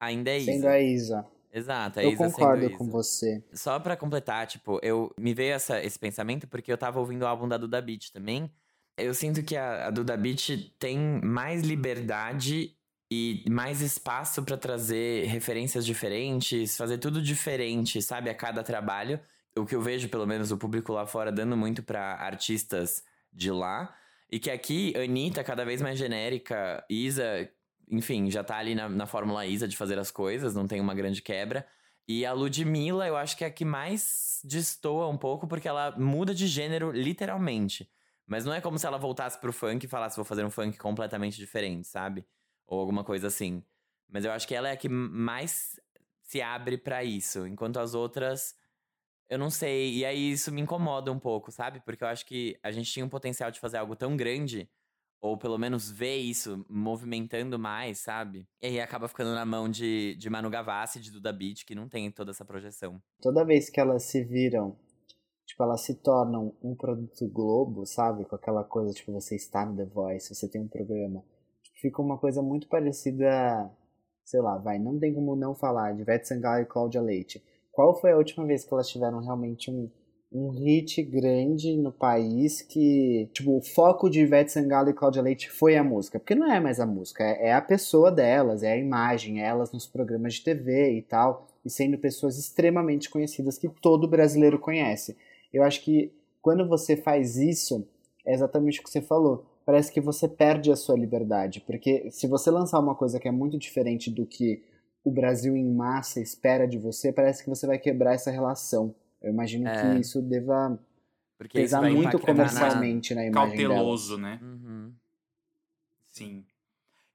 S2: ainda é Isa.
S3: Sendo a Isa.
S2: Exato, a
S3: Eu
S2: Isa
S3: concordo
S2: sendo
S3: com
S2: Isa.
S3: você.
S2: Só pra completar, tipo, eu me veio essa, esse pensamento porque eu tava ouvindo o álbum da Duda Beat também. Eu sinto que a, a Duda Beat tem mais liberdade e mais espaço pra trazer referências diferentes, fazer tudo diferente, sabe, a cada trabalho. O que eu vejo, pelo menos, o público lá fora dando muito pra artistas de lá. E que aqui, Anitta, cada vez mais genérica, Isa, enfim, já tá ali na, na fórmula Isa de fazer as coisas, não tem uma grande quebra. E a Ludmilla, eu acho que é a que mais destoa um pouco, porque ela muda de gênero literalmente. Mas não é como se ela voltasse pro funk e falasse, vou fazer um funk completamente diferente, sabe? Ou alguma coisa assim. Mas eu acho que ela é a que mais se abre pra isso. Enquanto as outras, eu não sei. E aí isso me incomoda um pouco, sabe? Porque eu acho que a gente tinha um potencial de fazer algo tão grande ou pelo menos ver isso movimentando mais, sabe? E aí acaba ficando na mão de, de Manu Gavassi, de Duda Beat, que não tem toda essa projeção.
S3: Toda vez que elas se viram, tipo, elas se tornam um produto Globo, sabe? Com aquela coisa, tipo, você está no The Voice, você tem um programa. Tipo, fica uma coisa muito parecida, sei lá, vai, não tem como não falar, de Ivete Sangalo e Cláudia Leite. Qual foi a última vez que elas tiveram realmente um, um hit grande no país que, tipo, o foco de Ivete Sangalo e Cláudia Leite foi a música? Porque não é mais a música, é, é a pessoa delas, é a imagem, é elas nos programas de TV e tal, e sendo pessoas extremamente conhecidas que todo brasileiro conhece. Eu acho que quando você faz isso, é exatamente o que você falou. Parece que você perde a sua liberdade, porque se você lançar uma coisa que é muito diferente do que o Brasil em massa espera de você, parece que você vai quebrar essa relação. Eu imagino
S2: É.
S3: que isso deva
S2: Porque isso
S3: pesar
S2: vai
S3: muito
S2: impactar na-
S3: comercialmente na imagem dela.
S1: Cauteloso, né?
S2: Uhum.
S1: Sim.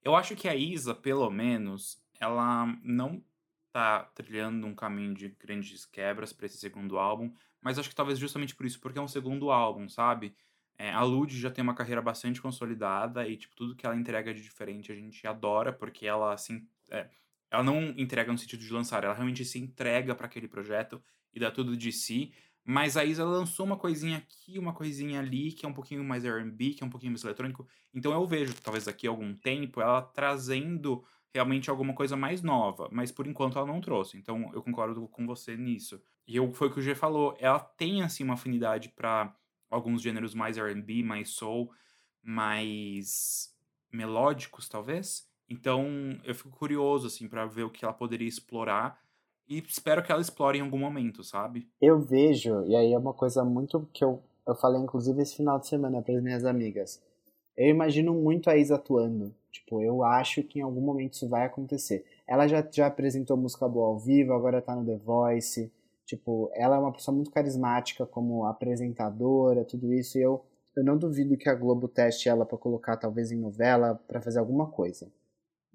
S1: Eu acho que a Isa, pelo menos, ela não tá trilhando um caminho de grandes quebras pra esse segundo álbum, mas acho que talvez justamente por isso, porque é um segundo álbum, sabe? É, a Lud já tem uma carreira bastante consolidada e, tipo, tudo que ela entrega de diferente a gente adora, porque ela, assim, é, ela não entrega no sentido de lançar, ela realmente se entrega pra aquele projeto e dá tudo de si. Mas a Isa lançou uma coisinha aqui, uma coisinha ali, que é um pouquinho mais R&B, que é um pouquinho mais eletrônico. Então eu vejo, talvez daqui a algum tempo, ela trazendo realmente alguma coisa mais nova, mas por enquanto ela não trouxe. Então eu concordo com você nisso. E eu, foi o que o G falou, ela tem assim uma afinidade para alguns gêneros mais R&B, mais soul, mais melódicos talvez. Então eu fico curioso assim para ver o que ela poderia explorar e espero que ela explore em algum momento, sabe?
S3: Eu vejo, e aí é uma coisa muito que eu, eu falei inclusive esse final de semana para as minhas amigas. Eu imagino muito a Isa atuando. Tipo, eu acho que em algum momento isso vai acontecer. Ela já, já apresentou música boa ao vivo, agora tá no The Voice. Tipo, ela é uma pessoa muito carismática como apresentadora, tudo isso. E eu, eu não duvido que a Globo teste ela para colocar talvez em novela, para fazer alguma coisa.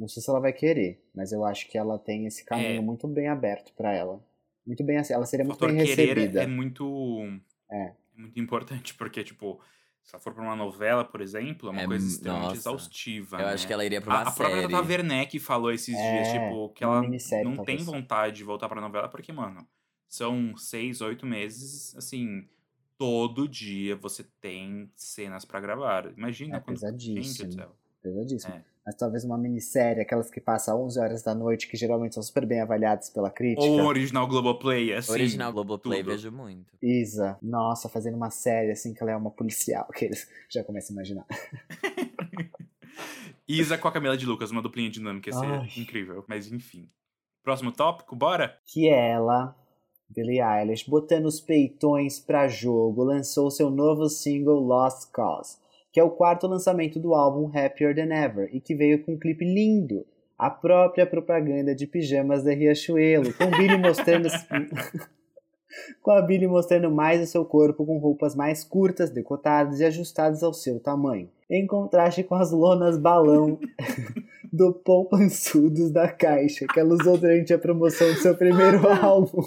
S3: Não sei se ela vai querer, mas eu acho que ela tem esse caminho
S1: É.
S3: muito bem aberto para ela. Muito bem, ela seria
S1: O
S3: muito bem
S1: querer
S3: recebida.
S1: é muito
S3: É.
S1: é muito importante, porque tipo, se ela for pra uma novela, por exemplo, é uma
S2: É,
S1: coisa extremamente
S2: nossa.
S1: exaustiva,
S2: Eu
S1: né?
S2: acho que ela iria pra uma
S1: A, a própria
S2: série.
S1: Tata Werneck falou esses dias,
S3: É,
S1: tipo, que ela
S3: minissérie,
S1: não tem
S3: talvez.
S1: vontade de voltar pra novela, porque, mano, são seis, oito meses, assim, todo dia você tem cenas pra gravar. Imagina
S3: É
S1: quando... Gente do
S3: pesadíssimo.
S1: céu.
S3: Pesadíssimo.
S1: É.
S3: Mas talvez uma minissérie, aquelas que passam 11 horas da noite, que geralmente são super bem avaliadas pela crítica.
S1: Ou original Globoplay, assim.
S2: Original Globoplay,
S1: tudo.
S2: vejo muito.
S3: Isa, nossa, fazendo uma série assim que ela é uma policial, que eles já começam a imaginar. *laughs*
S1: Isa com a Camila de Lucas, uma duplinha dinâmica, ia ser
S3: Ai.
S1: incrível. Mas enfim. Próximo tópico, bora?
S3: Que ela, Billie Eilish, botando os peitões pra jogo, lançou seu novo single Lost Cause, que é o quarto lançamento do álbum Happier Than Ever e que veio com um clipe lindo. A própria propaganda de pijamas da Riachuelo, com Billie mostrando *laughs* com a Billie mostrando mais o seu corpo com roupas mais curtas, decotadas e ajustadas ao seu tamanho, em contraste com as lonas balão *laughs* do Poupançudos da Caixa, que ela usou durante a promoção do seu primeiro *laughs* álbum.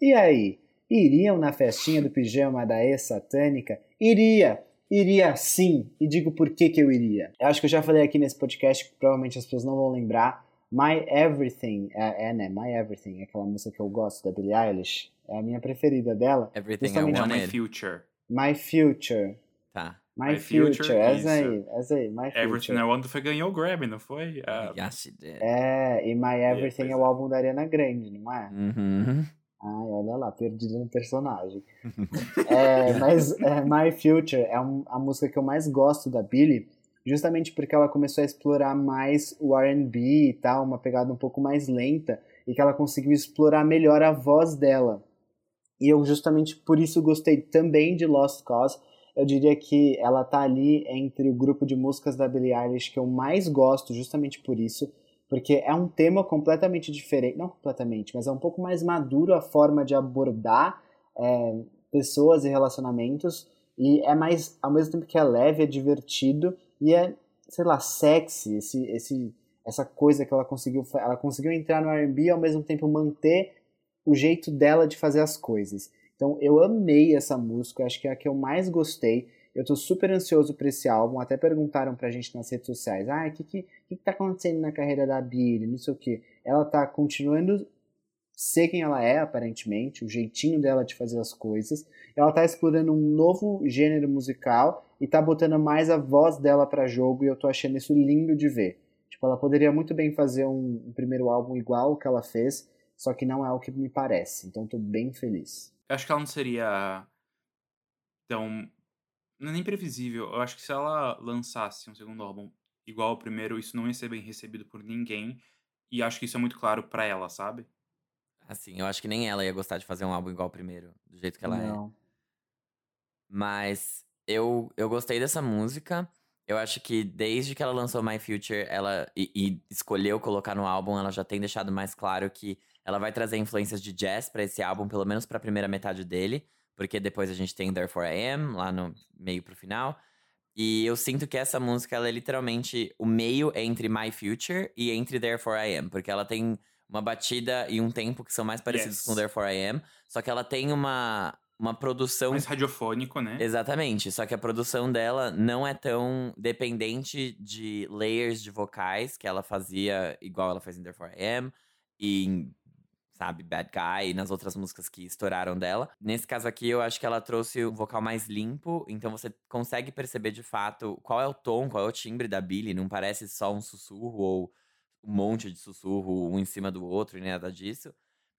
S3: E aí, iriam na festinha do pijama da ex-satânica? Iria! Iria sim! E digo por que que eu iria. Eu acho que eu já falei aqui nesse podcast, que provavelmente as pessoas não vão lembrar, My Everything, é, é, né? My Everything, é aquela música que eu gosto da Billie Eilish, é a minha preferida dela.
S2: Everything I
S1: Não, My. Future.
S3: My Future,
S2: Tá.
S3: My,
S1: My
S3: Future,
S1: Future,
S3: essa aí, essa aí, My
S1: Everything
S3: Future.
S1: I Want foi ganhou o Grammy, não foi? Ah,
S2: Yes, she did.
S3: É, e My Everything
S1: pois
S3: é o
S1: é.
S3: álbum da Ariana Grande, não é?
S2: Uhum.
S3: Ai, olha lá, perdido no personagem. *laughs* É, mas é, My Future é um- a música que eu mais gosto da Billie, justamente porque ela começou a explorar mais o R&B e tal, uma pegada um pouco mais lenta, e que ela conseguiu explorar melhor a voz dela. E eu justamente por isso gostei também de Lost Cause. Eu diria que ela tá ali entre o grupo de músicas da Billie Eilish que eu mais gosto, justamente por isso, porque é um tema completamente diferente, não completamente, mas é um pouco mais maduro a forma de abordar é, pessoas e relacionamentos, e é mais, ao mesmo tempo que é leve, é divertido, e é, sei lá, sexy, esse, esse, essa coisa que ela conseguiu, ela conseguiu entrar no R&B e ao mesmo tempo manter o jeito dela de fazer as coisas. Então eu amei essa música, acho que é a que eu mais gostei. Eu tô super ansioso por esse álbum. Até perguntaram pra gente nas redes sociais: ah, o que, que, que tá acontecendo na carreira da Billie? Não sei o que. Ela tá continuando ser quem ela é, aparentemente, o jeitinho dela de fazer as coisas. Ela tá explorando um novo gênero musical e tá botando mais a voz dela pra jogo e eu tô achando isso lindo de ver. Tipo, ela poderia muito bem fazer um, um primeiro álbum igual o que ela fez, só que não é o que me parece. Então tô bem feliz.
S1: Eu acho que ela não seria tão. Não é nem previsível. Eu acho que se ela lançasse um segundo álbum igual ao primeiro, isso não ia ser bem recebido por ninguém. E acho que isso é muito claro pra ela, sabe?
S2: Assim, eu acho que nem ela ia gostar de fazer um álbum igual ao primeiro, do jeito que ela é.
S3: não.
S2: Mas eu, eu gostei dessa música. Eu acho que desde que ela lançou My Future, ela e, e escolheu colocar no álbum, ela já tem deixado mais claro que ela vai trazer influências de jazz pra esse álbum, pelo menos pra primeira metade dele, porque depois a gente tem Therefore I Am lá no meio pro final. E eu sinto que essa música ela é literalmente o meio entre My Future e entre Therefore I Am, porque ela tem uma batida e um tempo que são mais parecidos
S1: Yes.
S2: com Therefore I Am, só que ela tem uma uma produção
S1: Mais radiofônico, né?
S2: Exatamente, só que a produção dela não é tão dependente de layers de vocais que ela fazia, igual ela fez em Therefore I Am, e em, sabe, Bad Guy, nas outras músicas que estouraram dela. Nesse caso aqui, eu acho que ela trouxe um vocal mais limpo, então você consegue perceber de fato qual é o tom, qual é o timbre da Billie, não parece só um sussurro ou um monte de sussurro um em cima do outro e nada disso.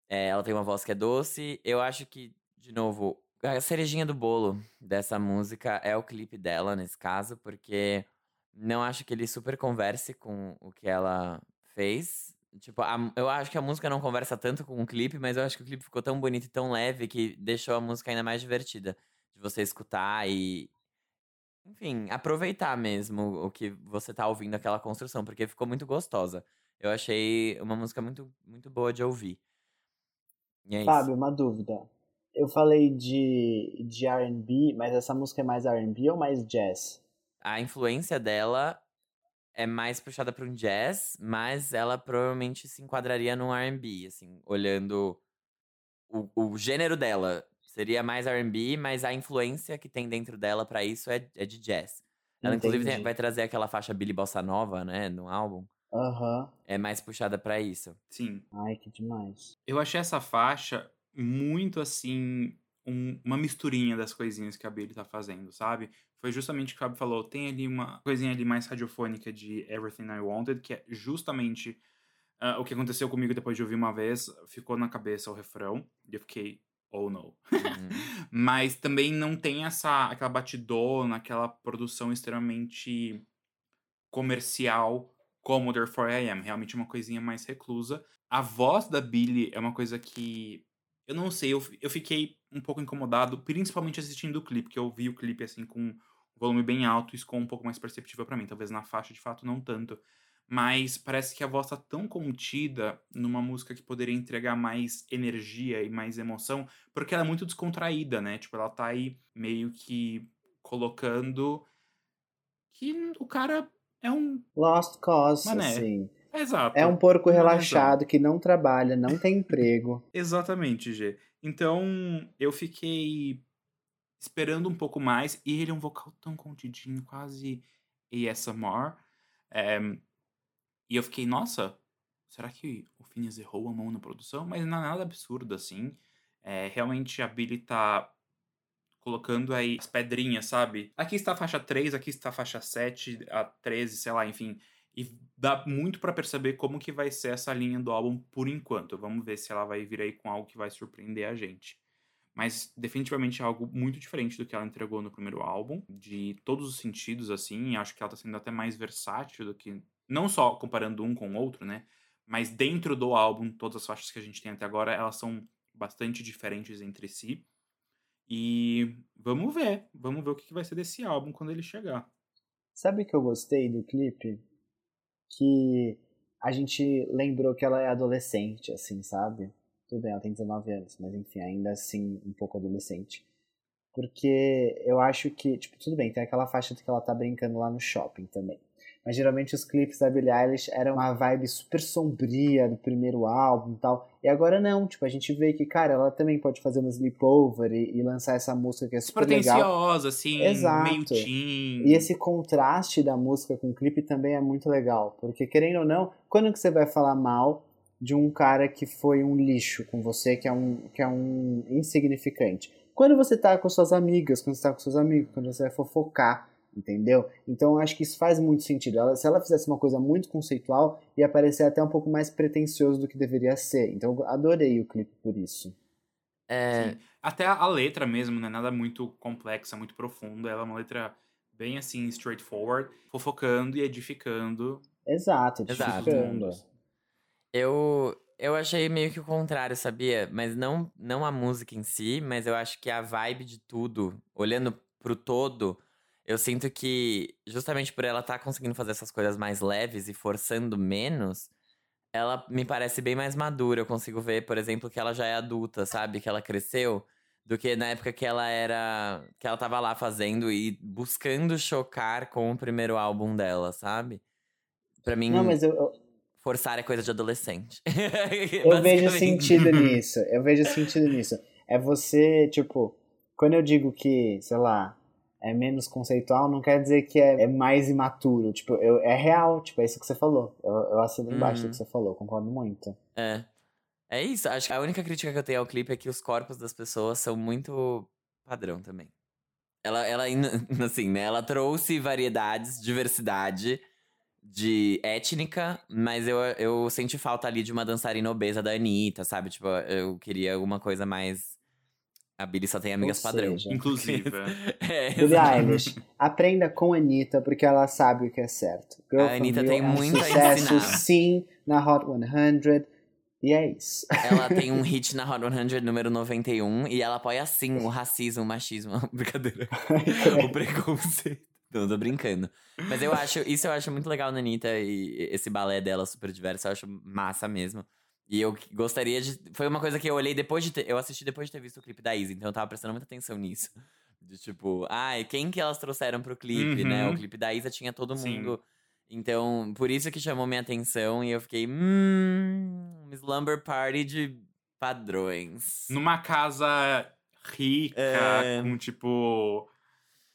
S2: É, ela tem uma voz que é doce. Eu acho que, de novo, a cerejinha do bolo dessa música é o clipe dela, nesse caso, porque não acho que ele super converse com o que ela fez. Tipo, a- eu acho que a música não conversa tanto com o clipe, mas eu acho que o clipe ficou tão bonito e tão leve que deixou a música ainda mais divertida. De você escutar e. Enfim, aproveitar mesmo o que você tá ouvindo, aquela construção, porque ficou muito gostosa. Eu achei uma música muito, muito boa de ouvir. E é isso.
S3: Fábio, uma dúvida. Eu falei de, de R&B, mas essa música é mais R&B ou mais jazz?
S2: a influência dela é mais puxada para um jazz, mas ela provavelmente se enquadraria num R&B, assim, olhando o, o gênero dela. Seria mais R&B, mas a influência que tem dentro dela para isso é, é de jazz. Ela, inclusive, tem-
S3: Entendi.
S2: vai trazer aquela faixa Billy Bossa Nova, né, no álbum.
S3: Aham.
S2: É mais puxada para isso.
S1: Sim.
S3: Ai, que demais.
S1: Eu achei essa faixa muito assim, um- uma misturinha das coisinhas que a Billie tá fazendo, sabe? Foi justamente o que o Fábio falou. Tem ali uma coisinha ali mais radiofônica de Everything I Wanted, que é justamente ah, o que aconteceu comigo depois de ouvir uma vez. Ficou na cabeça o refrão. E eu fiquei, oh no.
S2: Uhum. *laughs*
S1: Mas também não tem essa aquela batidona, aquela produção extremamente comercial como Therefore I Am. Realmente uma coisinha mais reclusa. A voz da Billie é uma coisa que. Eu não sei, eu, eu fiquei um pouco incomodado, principalmente assistindo o clipe, que eu vi o clipe assim com volume bem alto, isso ficou um pouco mais perceptível pra mim. Talvez na faixa de fato não tanto. Mas parece que a voz tá tão contida numa música que poderia entregar mais energia e mais emoção, porque ela é muito descontraída, né? Tipo, ela tá aí meio que colocando que o cara é um.
S3: Lost Cause,
S1: Mané.
S3: assim.
S1: Exato.
S3: É um porco relaxado que não trabalha, não tem emprego.
S1: Exatamente, G. Então, eu fiquei esperando um pouco mais. E ele é um vocal tão contidinho, quase ASMR. É, e eu fiquei, nossa, será que o Phineas errou a mão na produção? Mas não é nada absurdo, assim. É, realmente a Billy tá colocando aí as pedrinhas, sabe? Aqui está a faixa 3, aqui está a faixa 7, a 13, sei lá, enfim. E dá muito pra perceber como que vai ser essa linha do álbum por enquanto. Vamos ver se ela vai vir aí com algo que vai surpreender a gente. Mas definitivamente é algo muito diferente do que ela entregou no primeiro álbum, de todos os sentidos, assim. Acho que ela tá sendo até mais versátil do que. Não só comparando um com o outro, né? Mas dentro do álbum, todas as faixas que a gente tem até agora, elas são bastante diferentes entre si. E vamos ver. Vamos ver o que vai ser desse álbum quando ele chegar.
S3: Sabe que eu gostei do clipe? Que a gente lembrou que ela é adolescente, assim, sabe? Tudo bem, ela tem 19 anos, mas enfim, ainda assim, um pouco adolescente. Porque eu acho que, tipo, tudo bem, tem aquela faixa que ela tá brincando lá no shopping também. Mas geralmente os clipes da Billie Eilish eram uma vibe super sombria do primeiro álbum e tal. E agora não, tipo, a gente vê que, cara, ela também pode fazer uma sleepover e, e lançar essa música que é super legal.
S1: Despretensiosa, assim,
S3: Exato.
S1: meio teen.
S3: E esse contraste da música com o clipe também é muito legal. Porque, querendo ou não, quando que você vai falar mal de um cara que foi um lixo com você, que é um, que é um insignificante? Quando você tá com suas amigas, quando você tá com seus amigos, quando você vai fofocar, entendeu? Então eu acho que isso faz muito sentido. Ela, se ela fizesse uma coisa muito conceitual, ia parecer até um pouco mais pretencioso do que deveria ser. Então eu adorei o clipe por isso.
S2: É,
S1: Sim. Até a a letra mesmo, não é nada muito complexa, muito profunda. Ela é uma letra bem assim, straightforward, fofocando e edificando.
S3: Exato,
S2: Exato.
S3: edificando.
S2: Eu, eu achei meio que o contrário, sabia? Mas não, não a música em si, mas eu acho que a vibe de tudo, olhando pro todo, eu sinto que, justamente por ela estar conseguindo fazer essas coisas mais leves e forçando menos, ela me parece bem mais madura. Eu consigo ver, por exemplo, que ela já é adulta, sabe? Que ela cresceu, do que na época que ela era. que ela tava lá fazendo e buscando chocar com o primeiro álbum dela, sabe? Pra mim.
S3: Não, mas eu-
S2: Forçar é coisa de adolescente. *laughs*
S3: Eu vejo sentido *laughs* nisso. Eu vejo sentido nisso. É você, tipo, quando eu digo que, sei lá, é menos conceitual, não quer dizer que é, é mais imaturo. Tipo, eu, é real, tipo, é isso que você falou. Eu, eu assino embaixo do
S2: Uhum.
S3: que você falou, concordo muito.
S2: É. É isso. Acho que a única crítica que eu tenho ao clipe é que os corpos das pessoas são muito padrão também. Ela, ela *laughs* assim, né? Ela trouxe variedades, diversidade. de étnica, mas eu, eu senti falta ali de uma dançarina obesa da Anitta, sabe? Tipo, eu queria alguma coisa mais. A Billy só tem amigas
S3: Ou
S2: padrão.
S3: seja,
S1: Inclusiva. *laughs*
S2: É,
S3: Billie
S2: exato.
S3: Eilish, aprenda com a Anitta, porque ela sabe o que é certo. Girl
S2: A Anitta tem
S3: é
S2: muito a
S3: sucesso,
S2: ensinar.
S3: sim, na Hot 100. E é isso.
S2: Ela tem um *laughs* hit na Hot 100 número 91 e ela apoia sim o racismo, o machismo, *laughs* brincadeira, o preconceito. Não, tô brincando. Mas eu acho, isso eu acho muito legal na Anitta e esse balé dela super diverso, eu acho massa mesmo. E eu gostaria de. Foi uma coisa que eu olhei depois de ter. Eu assisti depois de ter visto o clipe da Izzy, então eu tava prestando muita atenção nisso. De tipo, ai, quem que elas trouxeram pro clipe, né?
S1: Uhum.
S2: O clipe da Isa tinha todo
S1: Sim.
S2: mundo. Então, por isso que chamou minha atenção e eu fiquei, hum, Slumber Party de padrões.
S1: Numa casa rica,
S2: É.
S1: com tipo.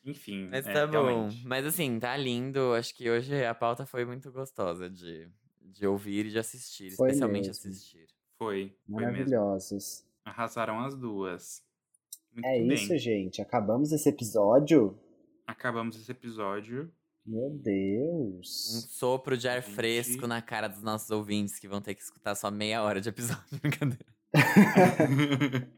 S1: Enfim.
S2: Mas
S1: é,
S2: tá bom.
S1: realmente.
S2: Mas assim, tá lindo. Acho que hoje a pauta foi muito gostosa de, de ouvir e de assistir.
S3: Foi
S2: especialmente
S3: mesmo.
S2: assistir.
S1: Foi. Foi.
S3: Maravilhosos.
S1: Arrasaram as duas. Muito
S3: É
S1: bem.
S3: isso, gente. Acabamos esse episódio.
S1: Acabamos esse episódio.
S3: Meu
S2: Um
S3: Deus.
S2: sopro de ar
S1: Gente.
S2: fresco na cara dos nossos ouvintes que vão ter que escutar só meia hora de episódio. *laughs* Brincadeira. *laughs*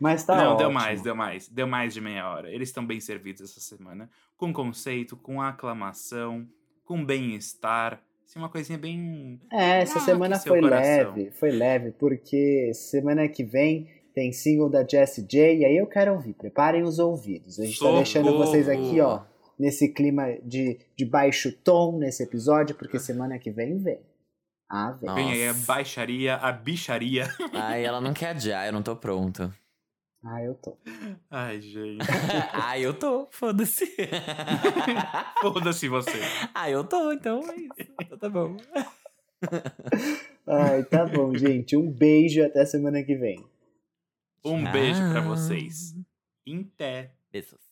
S3: Mas tá
S1: Não,
S3: ótimo.
S1: deu mais, deu mais. Deu mais de meia hora. Eles estão bem servidos essa semana. Com conceito, com aclamação, com bem-estar. Assim, uma coisinha bem.
S3: É, essa
S1: Ah,
S3: semana foi
S1: coração.
S3: leve, foi leve, porque semana que vem tem single da Jessie J, e aí eu quero ouvir. Preparem os ouvidos. A gente tá deixando
S1: Socorro!
S3: vocês aqui, ó, nesse clima de, de baixo tom nesse episódio, porque semana que vem vem. Ah, vem.
S1: Vem aí a baixaria, a bicharia.
S2: Ai, ela não quer adiar, eu não tô pronto.
S3: Ah, eu tô.
S1: Ai, gente.
S2: Ai, *laughs* eu tô, foda-se. *laughs*
S1: Foda-se você.
S2: Ai, eu tô, então é isso. Então tá bom.
S3: Ai, tá bom, *laughs* gente. Um beijo e até semana que vem.
S1: Um beijo pra
S2: Tchau.
S1: vocês. Em pé.
S2: Beijos.